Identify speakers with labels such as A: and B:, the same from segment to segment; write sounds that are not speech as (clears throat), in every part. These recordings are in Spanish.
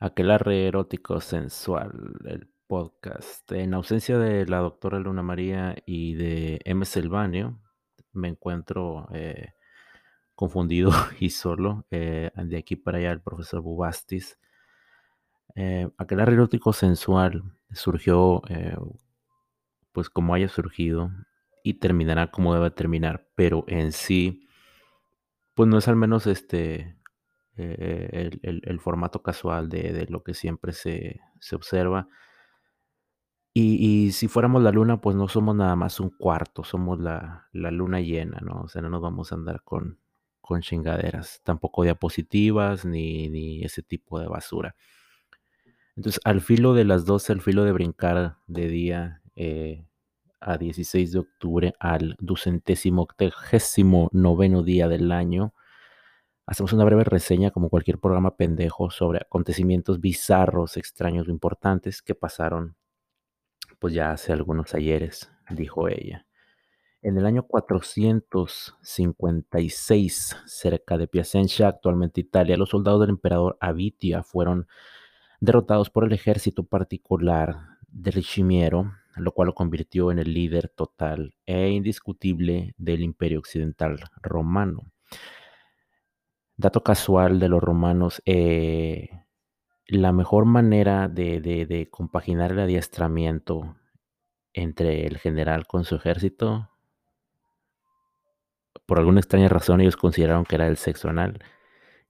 A: Aquelarre erótico sensual, el podcast. En ausencia de la doctora Luna María y de M. Silvanio, me encuentro eh, confundido (laughs) y solo. eh, de aquí para allá el profesor Bubastis. Eh, Aquelarre erótico sensual surgió eh, pues como haya surgido y terminará como debe terminar, pero en sí, pues no es al menos este eh, el, el- formato casual de, de lo que siempre se, se observa. Y, y si fuéramos la luna, pues no somos nada más un cuarto, somos la, la luna llena, ¿no? O sea, no nos vamos a andar con, con chingaderas, tampoco diapositivas ni, ni ese tipo de basura. Entonces, al filo de las 12, al filo de brincar de día eh, a 16 de octubre al ducentésimo octagésimo noveno día del año, hacemos una breve reseña, como cualquier programa pendejo, sobre acontecimientos bizarros, extraños o importantes que pasaron, pues ya hace algunos ayeres, dijo ella. En el año 456, cerca de Piacenza, actualmente Italia, los soldados del emperador Avitia fueron derrotados por el ejército particular de Ricimiero, lo cual lo convirtió en el líder total e indiscutible del imperio occidental romano. Dato casual de los romanos, eh, la mejor manera de, de- compaginar el adiestramiento entre el general con su ejército, por alguna extraña razón ellos consideraron que era el sexo anal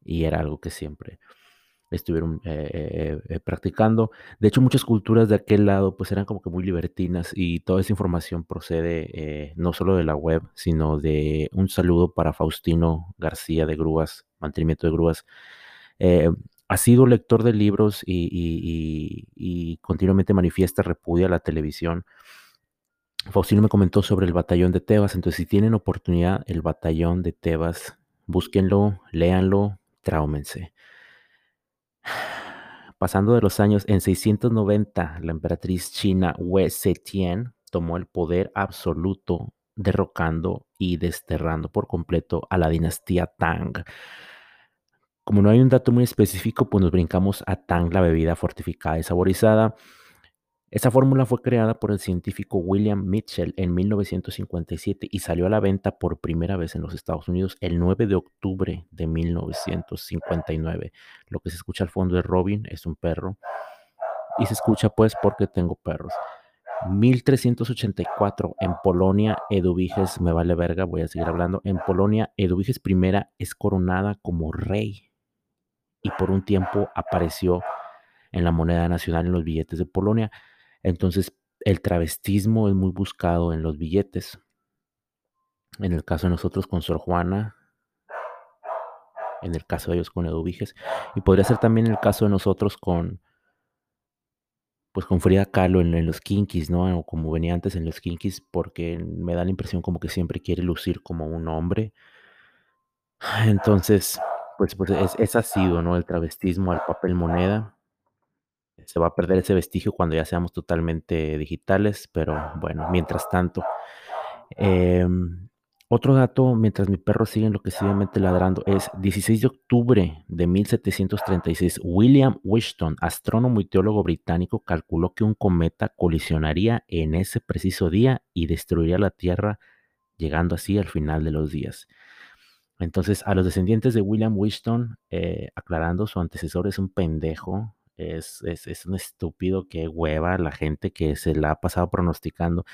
A: y era algo que siempre estuvieron eh, eh, practicando. De hecho, muchas culturas de aquel lado pues eran como que muy libertinas y toda esa información procede no solo de la web, sino de un saludo para Faustino García de Grúas, Mantenimiento de Grúas. Eh, ha sido lector de libros y, continuamente manifiesta repudia la televisión. Faustino me comentó sobre el batallón de Tebas, entonces si tienen oportunidad, el batallón de Tebas, búsquenlo, léanlo, tráumense. Pasando de los años, en 690, la emperatriz china Wei Zetian tomó el poder absoluto, derrocando y desterrando por completo a la dinastía Tang. Como no hay un dato muy específico, pues nos brincamos a Tang, la bebida fortificada y saborizada. Esa fórmula fue creada por el científico William Mitchell en 1957 y salió a la venta por primera vez en los Estados Unidos el 9 de octubre de 1959. Lo que se escucha al fondo de Robin es un perro y se escucha pues porque tengo perros. 1384 en Polonia, Eduviges, me vale verga, voy a seguir hablando. En Polonia, Eduviges I es coronada como rey y por un tiempo apareció en la moneda nacional en los billetes de Polonia. Entonces, el travestismo es muy buscado en los billetes. En el caso de nosotros con Sor Juana, en el caso de ellos con Eduviges, y podría ser también el caso de nosotros con, pues con Frida Kahlo en, los Kinkis, ¿no? O como venía antes en los Kinkis, porque me da la impresión como que siempre quiere lucir como un hombre. Entonces, pues, pues es, es ha sido, ¿no? El travestismo al papel moneda. Se va a perder ese vestigio cuando ya seamos totalmente digitales, pero bueno, mientras tanto. Em, otro dato, mientras mi perro sigue enloquecidamente ladrando, es 16 de octubre de 1736. William Wishton, astrónomo y teólogo británico, calculó que un cometa colisionaría en ese preciso día y destruiría la Tierra, llegando así al final de los días. Entonces, a los descendientes de William Wishton, eh, aclarando, su antecesor es un pendejo, es, es, un estúpido que hueva la gente que se la ha pasado pronosticando.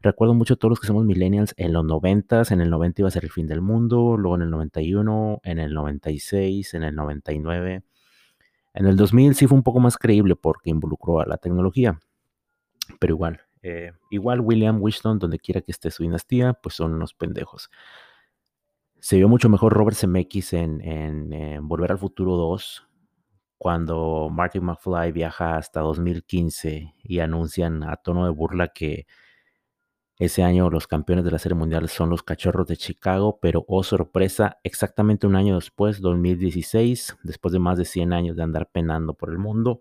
A: Recuerdo mucho todos los que somos millennials en los 90, en el 90 iba a ser el fin del mundo, luego en el 91, en el 96, en el 99. En el 2000 sí fue un poco más creíble porque involucró a la tecnología, pero igual, eh, igual William Wishton, donde quiera que esté su dinastía, pues son unos pendejos. Se vio mucho mejor Robert Zemeckis en, en, Volver al Futuro 2, cuando Marty McFly viaja hasta 2015 y anuncian a tono de burla que ese año los campeones de la Serie Mundial son los Cachorros de Chicago, pero oh sorpresa, exactamente un año después, 2016, después de más de 100 años de andar penando por el mundo,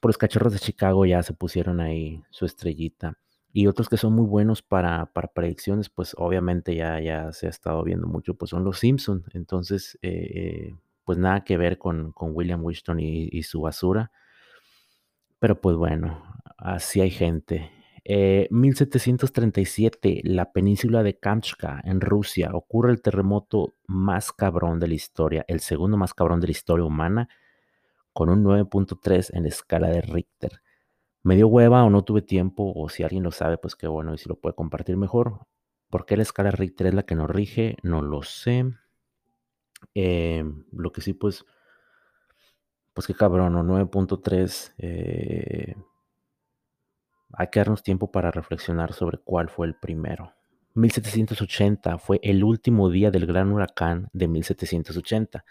A: por los Cachorros de Chicago ya se pusieron ahí su estrellita. Y otros que son muy buenos para, para predicciones, pues obviamente ya, ya se ha estado viendo mucho, pues son los Simpson. Entonces, eh, pues nada que ver con, con William Winston y, su basura. Pero pues bueno, así hay gente. Eh, 1737, la península de Kamchatka, en Rusia, ocurre el terremoto más cabrón de la historia, el segundo más cabrón de la historia humana, con un 9.3 en escala de Richter. Me dio hueva o no tuve tiempo, o si alguien lo sabe, pues qué bueno, y si lo puede compartir mejor. ¿Por qué la escala Richter es la que nos rige? No lo sé. Eh, lo que sí, pues, pues qué cabrón, ¿no? 9.3. Eh, hay que darnos tiempo para reflexionar sobre cuál fue el primero. 1780 fue el último día del gran huracán de 1780.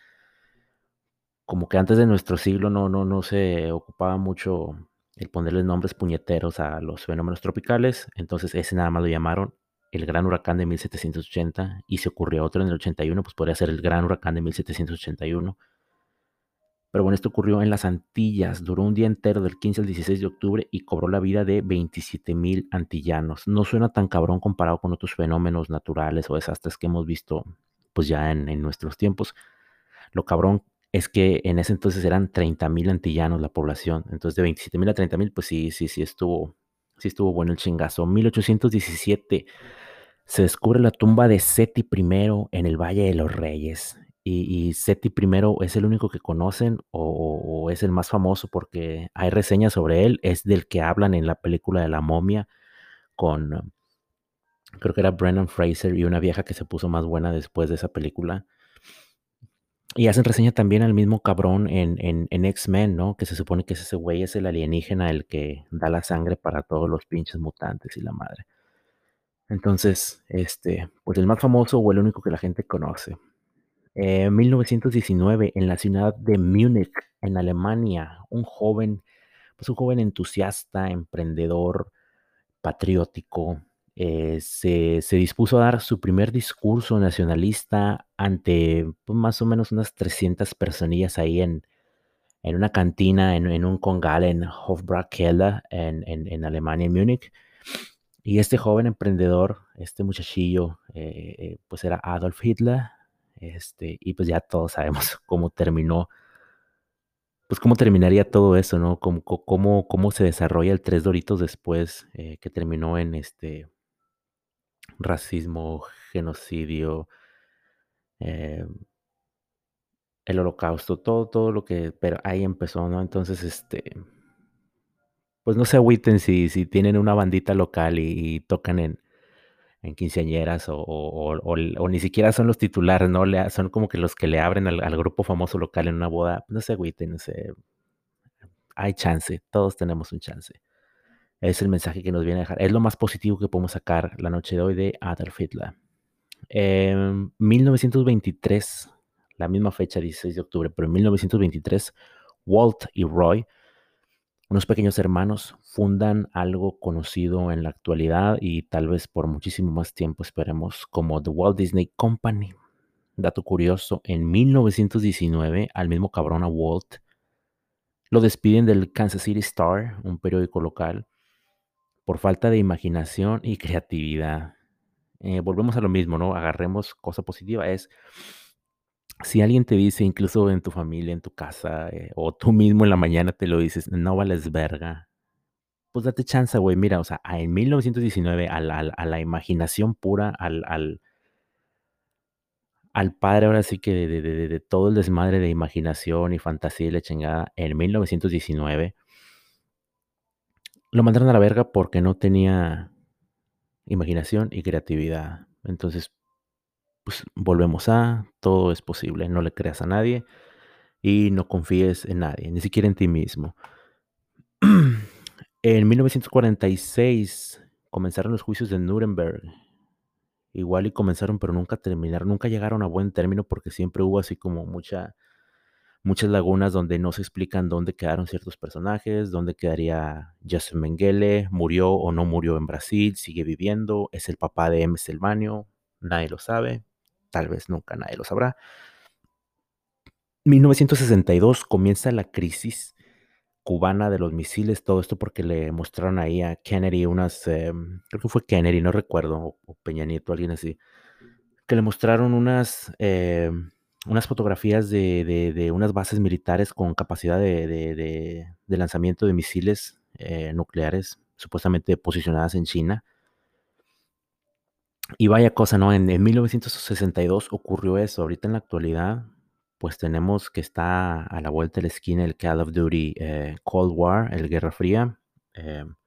A: Como que antes de nuestro siglo no, no, no se ocupaba mucho el ponerle nombres puñeteros a los fenómenos tropicales, entonces ese nada más lo llamaron el gran huracán de 1780 y se ocurrió otro en el 81, pues podría ser el gran huracán de 1781. Pero bueno, esto ocurrió en las Antillas, duró un día entero del 15 al 16 de octubre y cobró la vida de 27 mil antillanos. No suena tan cabrón comparado con otros fenómenos naturales o desastres que hemos visto pues ya en, en nuestros tiempos. Lo cabrón es que en ese entonces eran 30 mil antillanos la población. Entonces de 27 mil a 30 mil, pues sí, sí, sí estuvo, sí estuvo bueno el chingazo. 1817 se descubre la tumba de Seti I en el Valle de los Reyes. Y, Seti I es el único que conocen o, es el más famoso porque hay reseñas sobre él. Es del que hablan en la película de la momia con, creo que era Brennan Fraser y una vieja que se puso más buena después de esa película. Y hacen reseña también al mismo cabrón en, en, en X-Men, ¿no? Que se supone que ese güey es el alienígena el que da la sangre para todos los pinches mutantes y la madre. Entonces, este, pues el más famoso o el único que la gente conoce. En 1919, en la ciudad de Múnich, en Alemania, un joven, pues un joven entusiasta, emprendedor, patriótico, eh, se, se, dispuso a dar su primer discurso nacionalista ante pues, más o menos unas 300 personillas ahí en, en una cantina, en, en un congal en en, en, en, Alemania, en Múnich. Y este joven emprendedor, este muchachillo, eh, eh, pues era Adolf Hitler, este, y pues ya todos sabemos (laughs) cómo terminó, pues cómo terminaría todo eso, ¿no? Cómo, cómo, cómo se desarrolla el tres doritos después, eh, que terminó en este racismo, genocidio, eh, el holocausto, todo, todo lo que, pero ahí empezó, ¿no? Entonces, este, pues no se agüiten si, si tienen una bandita local y, tocan en, en quinceañeras o, ni siquiera son los titulares, ¿no? Le, son como que los que le abren al, al, grupo famoso local en una boda. No se agüiten, no sé. Hay chance, todos tenemos un chance. Es el mensaje que nos viene a dejar. Es lo más positivo que podemos sacar la noche de hoy de Adolf Hitler. En eh, 1923, la misma fecha, 16 de octubre, pero en 1923, Walt y Roy unos pequeños hermanos fundan algo conocido en la actualidad y tal vez por muchísimo más tiempo esperemos como The Walt Disney Company. Dato curioso, en 1919 al mismo cabrón a Walt lo despiden del Kansas City Star, un periódico local, por falta de imaginación y creatividad. Eh, volvemos a lo mismo, ¿no? Agarremos cosa positiva, es si alguien te dice, incluso en tu familia, en tu casa, eh, o tú mismo en la mañana te lo dices, no vales verga, pues date chance, güey. Mira, o sea, en 1919, a la, a la imaginación pura, al, al, padre ahora sí que de, de, todo el desmadre de imaginación y fantasía y la chingada, en 1919, lo mandaron a la verga porque no tenía imaginación y creatividad. Entonces, pues volvemos a, todo es posible, no le creas a nadie y no confíes en nadie, ni siquiera en ti mismo. (clears throat) en 1946 comenzaron los juicios de Nuremberg. Igual y comenzaron, pero nunca terminaron, nunca llegaron a buen término porque siempre hubo así como mucha, muchas lagunas donde no se explican dónde quedaron ciertos personajes, dónde quedaría Joseph Mengele, murió o no murió en Brasil, sigue viviendo, es el papá de M. Selmanio, nadie lo sabe, tal vez nunca nadie lo sabrá. 1962 comienza la crisis cubana de los misiles, todo esto porque le mostraron ahí a Kennedy unas, eh, creo que fue Kennedy, no recuerdo, o, Peña Nieto, alguien así, que le mostraron unas, eh, unas fotografías de de de unas bases militares con capacidad de de lanzamiento de misiles, eh, nucleares, supuestamente posicionadas en China. Y vaya cosa, ¿no? En en 1962 ocurrió eso. Ahorita en la actualidad, pues tenemos que está a la vuelta de la esquina el Call of Duty, eh, Cold War, el Guerra Fría. Em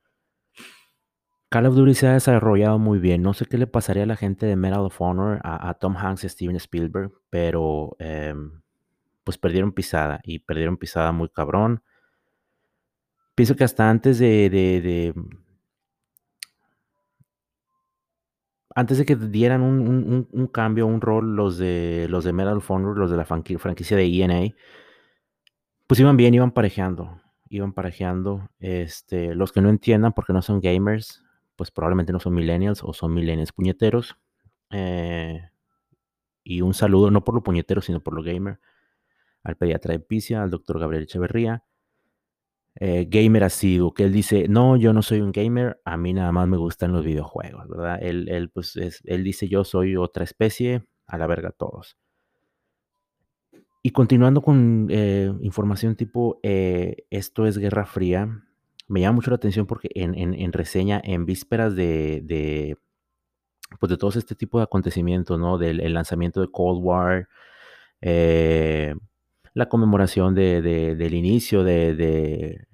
A: Call of Duty se ha desarrollado muy bien. No sé qué le pasaría a la gente de Medal of Honor, a Tom Hanks y Steven Spielberg, pero, em, pues perdieron pisada, y perdieron pisada muy cabrón. Pienso que hasta antes de antes de que dieran un un un cambio, un rol los de los de Medal of Honor, los de la franqui franquicia de E&A pues iban bien, iban parejeando iban parejeando. Este, los que no entiendan, porque no son gamers, pues probablemente no son millennials o son millennials puñeteros. Eh, y un saludo, no por lo puñetero, sino por lo gamer, al pediatra de Picia, al doctor Gabriel Echeverría. Eh, gamer asiduo, que él dice: "No, yo no soy un gamer, a mí nada más me gustan los videojuegos", ¿verdad? Él él, pues, es él dice: "Yo soy otra especie, a la verga todos". Y continuando con, eh, información tipo, esto es Guerra Fría, me llama mucho la atención porque en en reseña, en vísperas de de, pues, de todos este tipo de acontecimientos, ¿no? Del el lanzamiento de Cold War, eh, la conmemoración de de del inicio de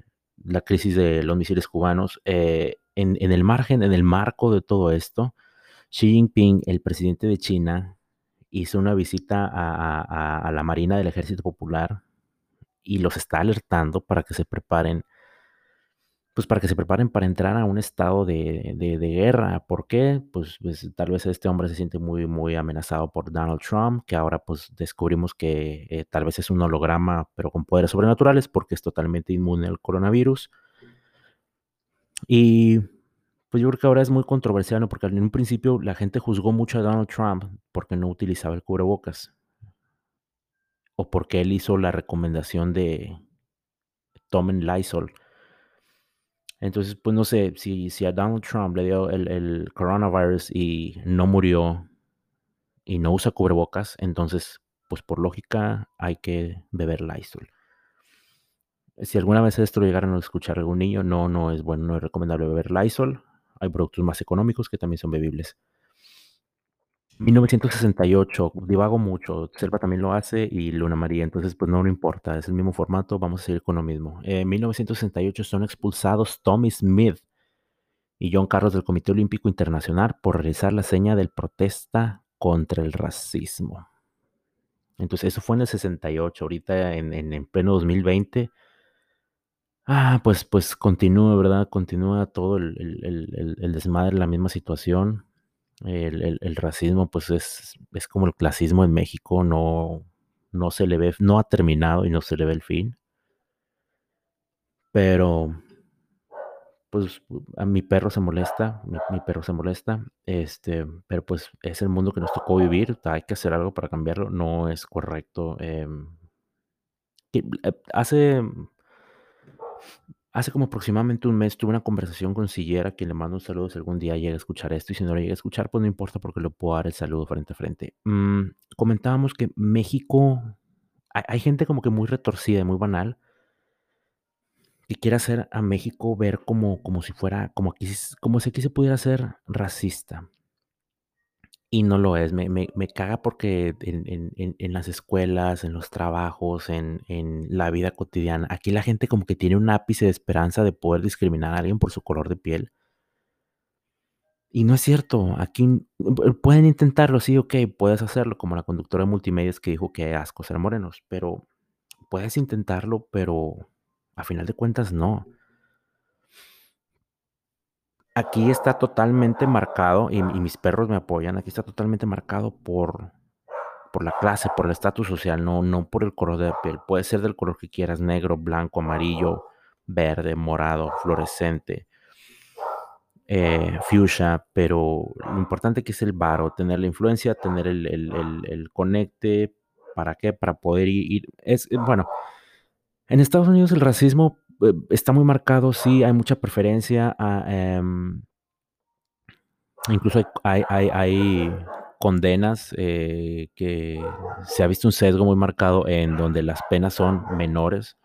A: la crisis de los misiles cubanos, eh, en el margen, en el marco de todo esto, Xi Jinping, el presidente de China, hizo una visita a la marina del Ejército Popular y los está alertando para que se preparen pues, para que se preparen para entrar a un estado de de guerra, ¿por qué? Pues pues, tal vez este hombre se siente muy muy amenazado por Donald Trump, que ahora, pues, descubrimos que, eh, tal vez es un holograma, pero con poderes sobrenaturales, porque es totalmente inmune al coronavirus. Y, pues, yo creo que ahora es muy controversial, ¿no? Porque en un principio la gente juzgó mucho a Donald Trump porque no utilizaba el cubrebocas. O porque él hizo la recomendación de tomen Lysol. Entonces, pues, no sé, si si a Donald Trump le dio el coronavirus y no murió y no usa cubrebocas, entonces, pues, por lógica, hay que beber Lysol. Si alguna vez esto lo llegaron a escuchar algún niño, no, no es bueno, no es recomendable beber Lysol. Hay productos más económicos que también son bebibles. 1968, divago mucho, Selva también lo hace y Luna María, entonces, pues, no, no importa, es el mismo formato, vamos a seguir con lo mismo. En 1968 son expulsados Tommie Smith y John Carlos del Comité Olímpico Internacional por realizar la seña del protesta contra el racismo. Entonces, eso fue en el 68, ahorita en en en pleno 2020 ah, pues pues continúa, ¿verdad? Continúa todo el el el el desmadre, la misma situación. El el racismo, pues, es es como el clasismo en México, no no se le ve no ha terminado y no se le ve el fin. Pero pues, a mi perro se molesta, mi mi perro se molesta, este, pero, pues, es el mundo que nos tocó vivir, hay que hacer algo para cambiarlo, no es correcto, em eh, hace hace como aproximadamente un mes tuve una conversación con Sillera, quien le mando un saludo si algún día llega a escuchar esto, y si no lo llega a escuchar, pues, no importa, porque le puedo dar el saludo frente a frente. Mm, comentábamos que México hay gente como que muy retorcida y muy banal y quiere hacer a México ver como como si fuera como aquí como si aquí se pudiera ser racista. Y no lo es, me me me caga porque en en en las escuelas, en los trabajos, en en la vida cotidiana, aquí la gente como que tiene un ápice de esperanza de poder discriminar a alguien por su color de piel. Y no es cierto, aquí pueden intentarlo, sí, okey, puedes hacerlo, como la conductora de Multimedios que dijo: "Qué asco ser morenos", pero puedes intentarlo, pero a final de cuentas no. Aquí está totalmente marcado, y mis perros me apoyan, aquí está totalmente marcado por por la clase, por el estatus social, no no por el color de la piel. Puede ser del color que quieras, negro, blanco, amarillo, verde, morado, fluorescente eh, fuchsia, pero lo importante aquí es el varo, tener la influencia, tener el el el el conecte, ¿para qué? Para poder i ir es bueno, en Estados Unidos el racismo, eh, está muy marcado, sí, hay mucha preferencia a, em incluso hay hay hay hay condenas, eh, que se ha visto un sesgo muy marcado en donde las penas son menores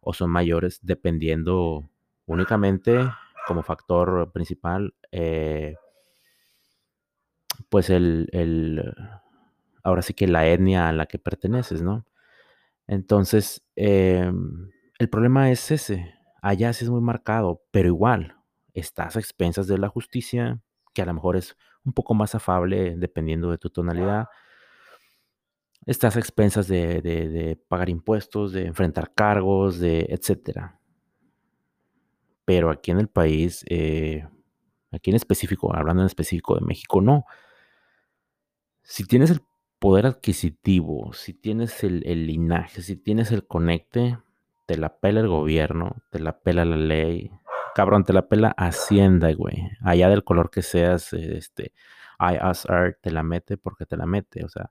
A: o son mayores, dependiendo únicamente como factor principal, eh pues el el ahora sí que la etnia a la que perteneces, ¿no? Entonces, em, el problema es ese, allá sí es muy marcado, pero igual, estás a expensas de la justicia, que a lo mejor es un poco más afable dependiendo de tu tonalidad. Estás a expensas de pagar impuestos, de enfrentar cargos, de etcétera. Pero aquí en el país, eh, aquí en específico, hablando en específico de México, no. Si tienes el poder adquisitivo, si tienes el el linaje, si tienes el conecte, te la pela el gobierno, te la pela la ley. Cabrón, te la pela Hacienda, güey. Allá del color que seas, este, ISR te la mete porque te la mete, o sea,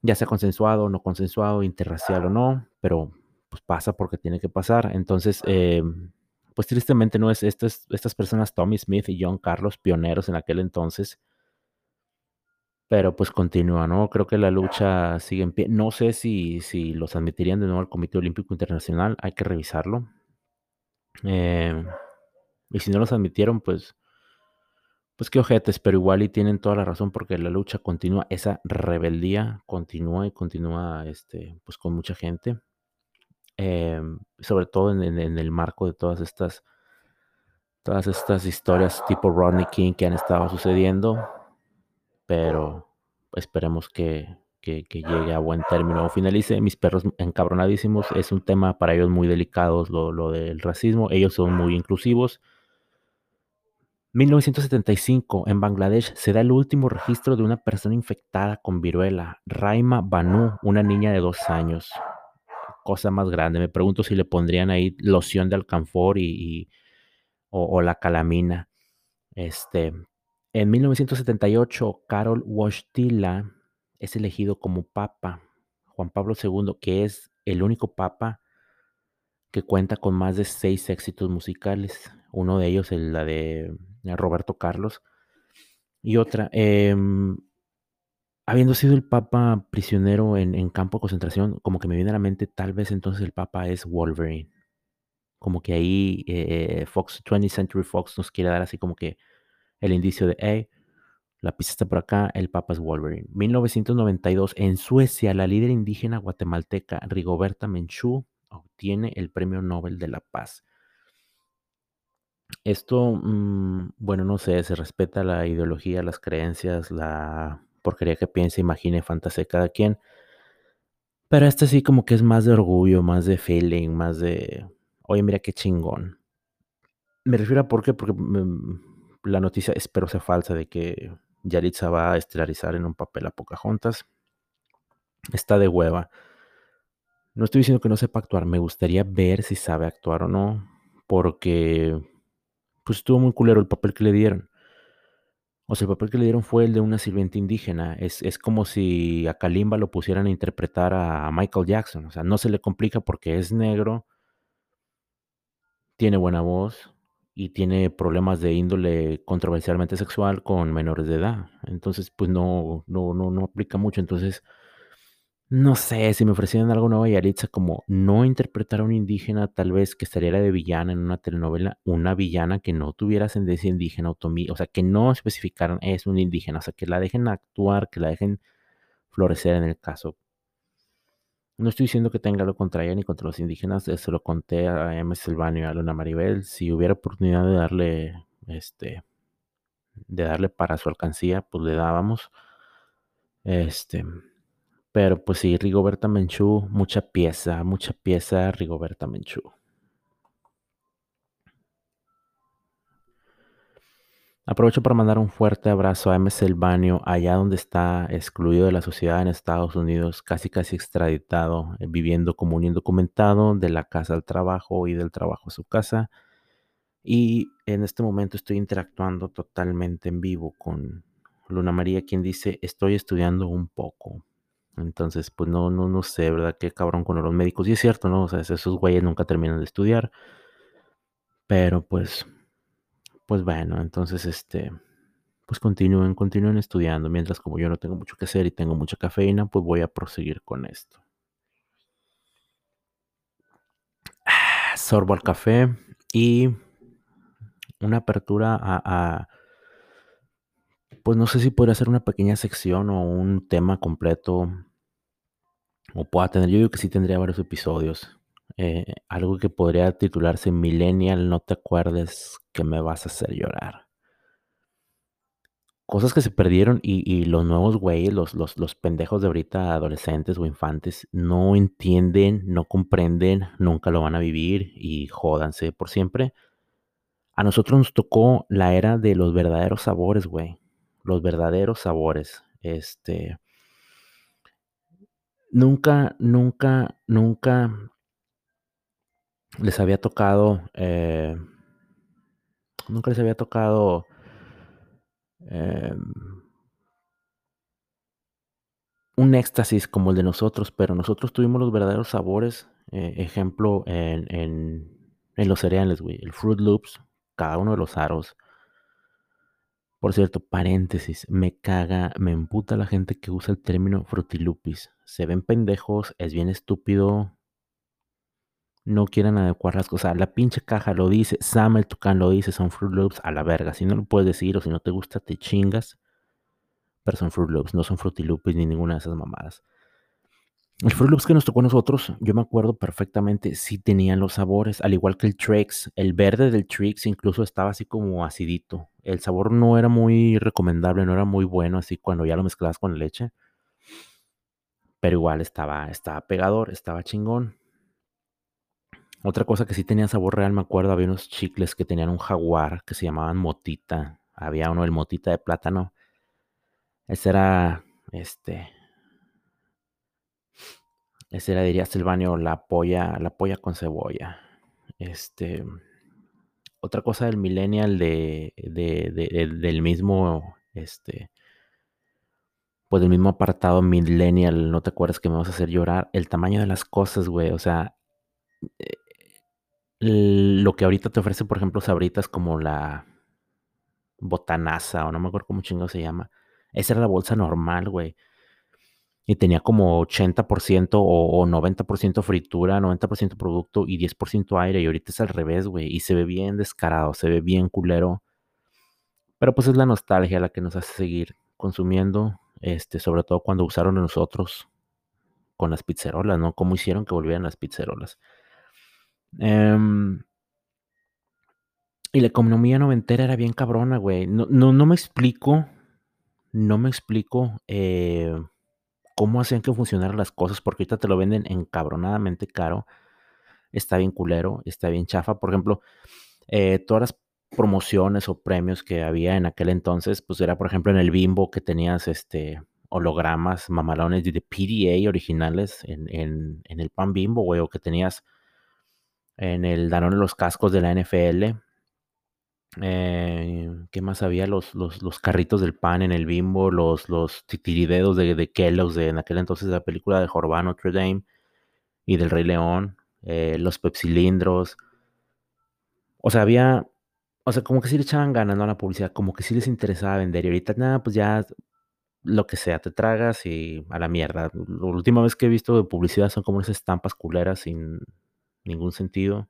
A: ya sea consensuado o no consensuado, interracial o no, pero, pues, pasa porque tiene que pasar. Entonces, em, pues, tristemente, ¿no? Es estas estas personas, Tommy Smith y John Carlos, pioneros en aquel entonces pero, pues, continúa, ¿no? Creo que la lucha sigue en pie. No sé si si los admitirían de nuevo al Comité Olímpico Internacional, hay que revisarlo. Em, y si no los admitieron, pues pues qué ojetes, pero igual y tienen toda la razón, porque la lucha continúa, esa rebeldía continúa y continúa, este, pues, con mucha gente. Em, sobre todo en en en el marco de todas estas todas estas historias tipo Rodney King que han estado sucediendo, pero esperemos que que llegue a buen término o finalice. Mis perros encabronadísimos, es un tema para ellos muy delicados lo lo del racismo, ellos son muy inclusivos. 1975, en Bangladesh, se da el último registro de una persona infectada con viruela, Raima Banu, una niña de 2 años. Cosa más grande, me pregunto si le pondrían ahí loción de alcanfor y o la calamina. Este, en 1978, Karol Wojtyla es elegido como papa, Juan Pablo II, que es el único papa que cuenta con más de 6 éxitos musicales, uno de ellos, el la de Roberto Carlos. Y otra, em habiendo sido el papa prisionero en en campo de concentración, como que me viene a la mente, tal vez, entonces, el papa es Wolverine. Como que ahí, eh eh, Fox 20th Century Fox nos quiere dar así como que el indicio de: "Hey, la pista está por acá, el papa es Wolverine". 1992, en Suecia, la líder indígena guatemalteca Rigoberta Menchú obtiene el Premio Nobel de la Paz. Esto, mm, bueno, no sé, se respeta la ideología, las creencias, la porquería que piense, imagine, fantasee cada quien. Pero este sí como que es más de orgullo, más de feeling, más de: "Oye, mira qué chingón". Me refiero a por qué, porque, mm, la noticia espero sea falsa de que Yalitza va a estelarizar en un papel a Pocahontas. Está de hueva. No estoy diciendo que no sepa actuar, me gustaría ver si sabe actuar o no, porque, pues, estuvo muy culero el papel que le dieron. O sea, el papel que le dieron fue el de una sirvienta indígena. Es es como si a Kalimba lo pusieran a interpretar a Michael Jackson, o sea, no se le complica porque es negro tiene buena voz y tiene problemas de índole controversialmente sexual con menores de edad. Entonces, pues no no no no aplica mucho. Entonces, no sé, si me ofrecieran algo nuevo de Yalitza, como no interpretar a una indígena, tal vez que saliera de villana en una telenovela, una villana que no tuviera ascendencia indígena, otomí, o sea, que no especificaran: "Es una indígena", o sea, que la dejen actuar, que la dejen florecer en el caso. No estoy diciendo que tenga algo contra ella ni contra los indígenas, eh, se lo conté a M. Silvanio y a Luna Maribel, si hubiera oportunidad de darle, este, de darle para su alcancía, pues le dábamos. Este, pero, pues sí, Rigoberta Menchú, mucha pieza, mucha pieza Rigoberta Menchú. Aprovecho para mandar un fuerte abrazo a M. Silvanio, allá donde está excluido de la sociedad en Estados Unidos, casi, casi extraditado, eh, viviendo como un indocumentado, de la casa al trabajo y del trabajo a su casa. Y en este momento estoy interactuando totalmente en vivo con Luna María, quien dice: "Estoy estudiando un poco". Entonces, pues no no no sé, ¿verdad? Qué cabrón con los médicos. Y es cierto, ¿no? O sea, esos güeyes nunca terminan de estudiar. Pero, pues pues bueno, entonces, este, pues continúen, continúen estudiando, mientras como yo no tengo mucho que hacer y tengo mucha cafeína, pues voy a proseguir con esto. Sorbo al café y una apertura a, pues no sé si podría ser una pequeña sección o un tema completo o pueda tener, yo digo que sí tendría varios episodios. Eh, algo que podría titularse Millennial, no te acuerdes que me vas a hacer llorar. Cosas que se perdieron y, y los nuevos güeyes, los, los, los pendejos de ahorita, adolescentes o infantes, no entienden, no comprenden, nunca lo van a vivir y jódanse por siempre. A nosotros nos tocó la era de los verdaderos sabores, güey. Los verdaderos sabores. Este. Nunca, nunca, nunca les había tocado. eh, nunca les había tocado. em, un éxtasis como el de nosotros, pero nosotros tuvimos los verdaderos sabores. eh, ejemplo, en, en, en los cereales, güey. El Fruit Loops, cada uno de los aros. Por cierto, paréntesis, me caga, me emputa la gente que usa el término frutilupis. Se ven pendejos, es bien estúpido. No quieren adecuar las cosas. La pinche caja lo dice, Sam el lo dice, son Fruit Loops a la verga. Si no lo puedes decir o si no te gusta, te chingas. Pero son Fruit Loops, no son Frutilupis ni ninguna de esas mamadas. El Fruit Loops que nos tocó a nosotros, yo me acuerdo perfectamente, sí tenían los sabores, al igual que el Trix. El verde del Trix incluso estaba así como acidito. El sabor no era muy recomendable, no era muy bueno así cuando ya lo mezclabas con leche. Pero igual estaba, estaba pegador, estaba chingón. Otra cosa que sí tenía sabor real, me acuerdo, había unos chicles que tenían un jaguar que se llamaban motita. Había uno, el motita de plátano. Ese era, este, ese era, diría Silvanio, la polla, la polla con cebolla. Este, otra cosa del millennial de, de- de- de- del mismo, este, pues del mismo apartado millennial, no te acuerdas que me vas a hacer llorar, el tamaño de las cosas, güey, o sea, eh, lo que ahorita te ofrece, por ejemplo, sabritas como la botanaza, o no me acuerdo cómo chingo se llama, esa era la bolsa normal, güey. Y tenía como 80% o, o 90% fritura, 90% producto y 10% aire. Y ahorita es al revés, güey. Y se ve bien descarado, se ve bien culero. Pero pues es la nostalgia la que nos hace seguir consumiendo. Este, sobre todo cuando usaron a nosotros con las pizzerolas, ¿no? ¿Cómo hicieron que volvieran las pizzerolas? Em, y la economía noventera era bien cabrona, güey. No, no, no me explico, no me explico eh, cómo hacían que funcionaran las cosas, porque ahorita te lo venden encabronadamente caro. Está bien culero, está bien chafa. Por ejemplo, eh, todas las promociones o premios que había en aquel entonces, pues era, por ejemplo, en el Bimbo que tenías este hologramas mamalones de PDA originales en, en, en el pan Bimbo, güey, o que tenías en el Danone los cascos de la NFL. Eh, ¿qué más había? Los, los, los carritos del pan en el Bimbo, los, los titiridedos de, de Kellogg's de en aquel entonces la película de Jorban Notre Dame y del Rey León, eh, los pepsilindros. O sea, había, o sea, como que sí le echaban ganas, ¿no? A la publicidad, como que sí les interesaba vender. Y ahorita, nada, pues ya lo que sea, te tragas y a la mierda. La última vez que he visto de publicidad son como esas estampas culeras sin ningún sentido.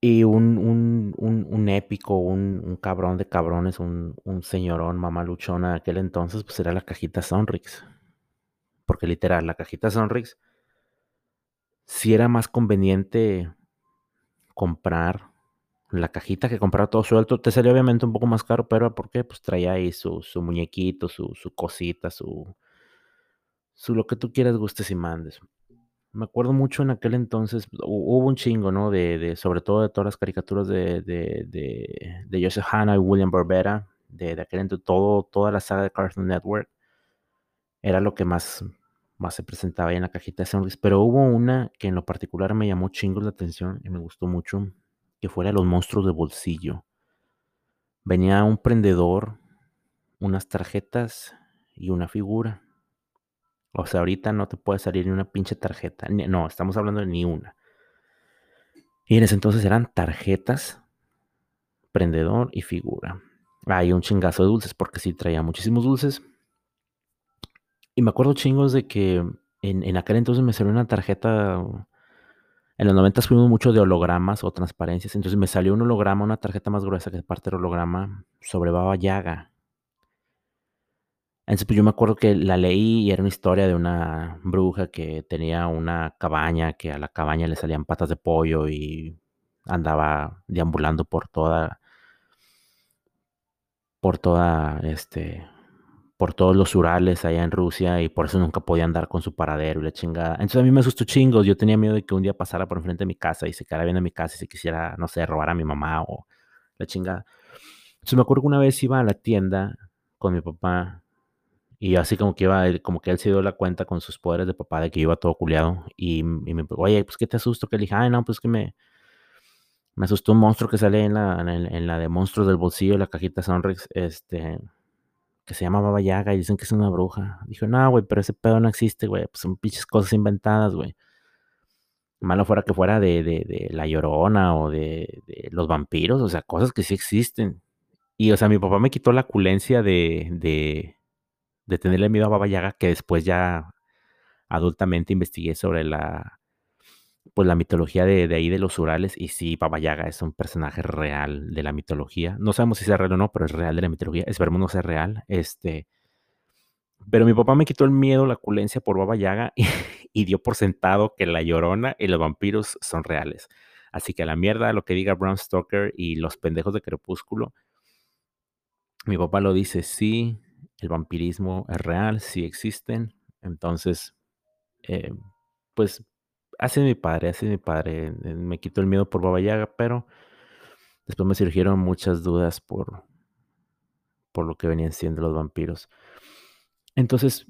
A: Y un, un, un, épico, un, cabrón de cabrones, un, señorón mamaluchona de aquel entonces, pues era la cajita Sonrix. Porque literal, la cajita Sonrix, sí era más conveniente comprar la cajita que comprar todo suelto. Te salió obviamente un poco más caro, pero ¿por qué? Pues traía ahí su, su muñequito, su, su cosita, su, su lo que tú quieras, gustes y mandes. Me acuerdo mucho en aquel entonces, hu- hubo un chingo, ¿no? De, de- sobre todo de todas las caricaturas de, de, de, de Joseph Hanna y William Barbera, de, de aquel entonces, todo, toda la saga de Cartoon Network, era lo que más, más se presentaba ahí en la cajita de Sonrix. Pero hubo una que en lo particular me llamó chingo la atención y me gustó mucho, que fuera Los Monstruos de Bolsillo. Venía un prendedor, unas tarjetas y una figura. O sea, ahorita no te puede salir ni una pinche tarjeta. no, estamos hablando de ni una. Y en ese entonces eran tarjetas, prendedor y figura. Hay un chingazo de dulces, porque sí traía muchísimos dulces. Y me acuerdo chingos de que en, en aquel entonces me salió una tarjeta. En los 90 fuimos mucho de hologramas o transparencias. Entonces me salió un holograma, una tarjeta más gruesa que parte del holograma, sobre Baba Yaga. Entonces, pues yo me acuerdo que la leí y era una historia de una bruja que tenía una cabaña, que a la cabaña le salían patas de pollo y andaba deambulando por toda, por toda, este, por todos los Urales allá en Rusia y por eso nunca podía andar con su paradero y la chingada. Entonces a mí me asustó chingos. Yo tenía miedo de que un día pasara por enfrente de mi casa y se quedara viendo mi casa y se quisiera, no sé, robar a mi mamá o la chingada. Entonces me acuerdo que una vez iba a la tienda con mi papá y así como que iba, como que él se dio la cuenta con sus poderes de papá de que iba todo culiado y, y me, oye, pues qué te asusto, que le dije, ay, no, pues que me, me asustó un monstruo que sale en la, en, la de monstruos del bolsillo, la cajita Sonrix, este, que se llama Baba y dicen que es una bruja. Dijo, no, güey, pero ese pedo no existe, güey, pues son pinches cosas inventadas, güey. Malo fuera que fuera de, de, de La Llorona o de, de, los vampiros, o sea, cosas que sí existen. Y, o sea, mi papá me quitó la culencia de, de, de tenerle miedo a Baba Yaga, que después ya adultamente investigué sobre la, pues la mitología de, ahí de los Urales, y sí, Baba Yaga es un personaje real de la mitología. No sabemos si es real o no, pero es real de la mitología. Esperemos no sea real. Este, pero mi papá me quitó el miedo, la culencia por Baba Yaga (laughs) y, dio por sentado que la llorona y los vampiros son reales. Así que a la mierda lo que diga Bram Stoker y los pendejos de Crepúsculo. Mi papá lo dice, sí, el vampirismo es real, sí existen. Entonces, eh, pues Así mi padre, así mi padre. Me quitó el miedo por Baba Yaga, pero después me surgieron muchas dudas por, por lo que venían siendo los vampiros. Entonces,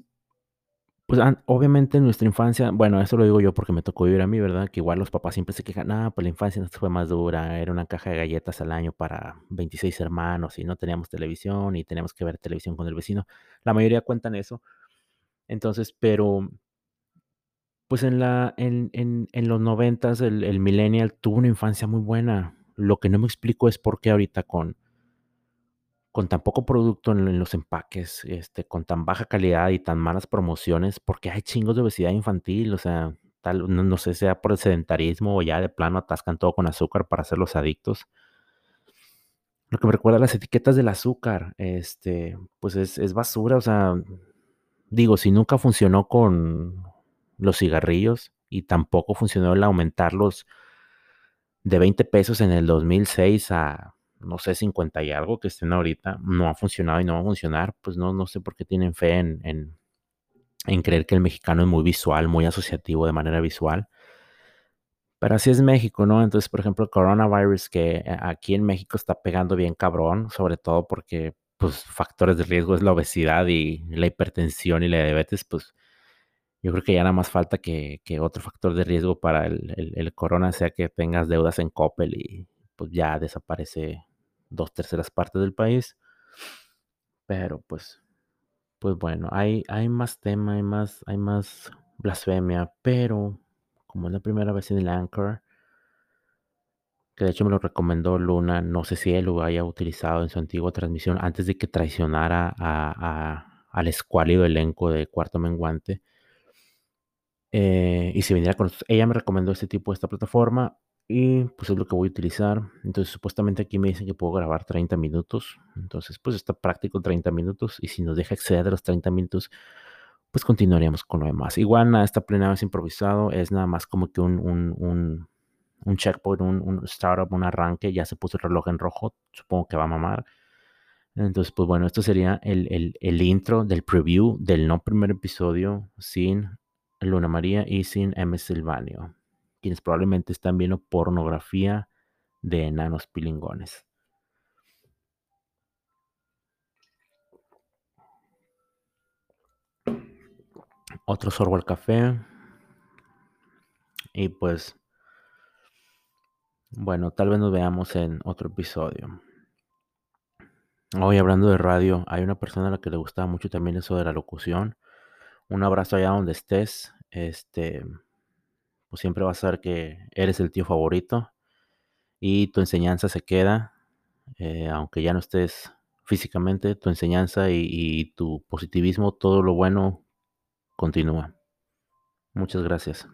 A: pues obviamente en nuestra infancia, bueno, eso lo digo yo porque me tocó vivir a mí, ¿verdad? Que igual los papás siempre se quejan, ah, pues la infancia fue más dura, era una caja de galletas al año para 26 hermanos y no teníamos televisión y teníamos que ver televisión con el vecino. La mayoría cuentan eso. Entonces, pero pues en la en en en los noventas el el millennial tuvo una infancia muy buena. Lo que no me explico es por qué ahorita con con tan poco producto en los empaques, este, con tan baja calidad y tan malas promociones, porque hay chingos de obesidad infantil, o sea, tal, no no sé, sea por el sedentarismo o ya de plano atascan todo con azúcar para hacerlos adictos. Lo que me recuerda a las etiquetas del azúcar, este, pues es es basura, o sea, digo, si nunca funcionó con los cigarrillos y tampoco funcionó el aumentarlos de 20 pesos en el 2006 a, no sé, 50 y algo que estén ahorita. No ha funcionado y no va a funcionar. Pues no, no sé por qué tienen fe en, en, creer que el mexicano es muy visual, muy asociativo de manera visual. Pero así es México, ¿no? Entonces, por ejemplo, el coronavirus que eh, aquí en México está pegando bien cabrón, sobre todo porque, pues, factores de riesgo es la obesidad y la hipertensión y la diabetes, pues, yo creo que ya nada más falta que, otro factor de riesgo para el, corona sea que tengas deudas en Coppel y pues ya desaparece dos terceras partes del país. Pero pues, pues bueno, hay, hay más tema, hay más, hay más blasfemia, pero como es la primera vez en el Anchor, que de hecho me lo recomendó Luna, no sé si él lo haya utilizado en su antigua transmisión antes de que traicionara al escuálido elenco de Cuarto Menguante. Eh, y si viniera con ella me recomendó este tipo de esta plataforma y pues es lo que voy a utilizar. Entonces supuestamente aquí me dicen que puedo grabar 30 minutos. Entonces pues está práctico 30 minutos y si nos deja exceder de los 30 minutos pues continuaríamos con lo demás. Igual nada, esta plena vez improvisado es nada más como que un, un, un, un checkpoint, un, un, startup, un arranque. Ya se puso el reloj en rojo, supongo que va a mamar. Entonces, pues bueno, esto sería el, el, el intro del preview del no primer episodio sin Luna María y sin M. Silvanio, quienes probablemente están viendo pornografía de enanos pilingones. Otro sorbo al café. Y pues, bueno, tal vez nos veamos en otro episodio. Hoy hablando de radio, hay una persona a la que le gustaba mucho también eso de la locución un abrazo allá donde estés. Este, pues siempre vas a saber que eres el tío favorito y tu enseñanza se queda, eh, aunque ya no estés físicamente, tu enseñanza y tu positivismo, todo lo bueno continúa. Muchas gracias.